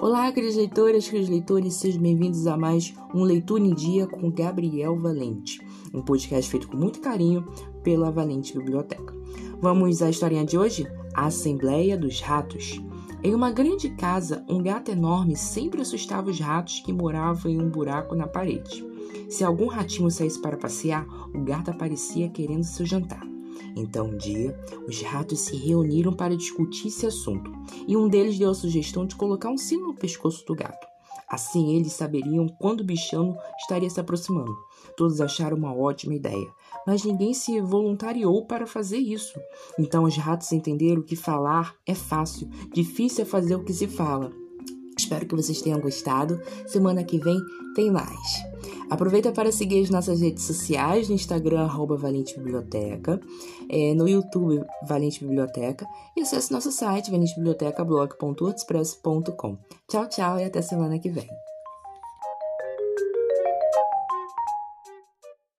Olá, queridos leitoras, queridos leitores, sejam bem-vindos a mais um Leitura em Dia com Gabriel Valente, um podcast feito com muito carinho pela Valente Biblioteca. Vamos à historinha de hoje? A Assembleia dos Ratos. Em uma grande casa, um gato enorme sempre assustava os ratos que moravam em um buraco na parede. Se algum ratinho saísse para passear, o gato aparecia querendo seu jantar. Então, um dia, os ratos se reuniram para discutir esse assunto, e um deles deu a sugestão de colocar um sino no pescoço do gato. Assim eles saberiam quando o bichano estaria se aproximando. Todos acharam uma ótima ideia, mas ninguém se voluntariou para fazer isso. Então os ratos entenderam que falar é fácil, difícil é fazer o que se fala. Espero que vocês tenham gostado. Semana que vem tem mais. Aproveita para seguir as nossas redes sociais, no Instagram, arroba Valente Biblioteca, é, no YouTube, Valente Biblioteca, e acesse nosso site, valentebibliotecablog.wordpress.com. Tchau, tchau e até semana que vem.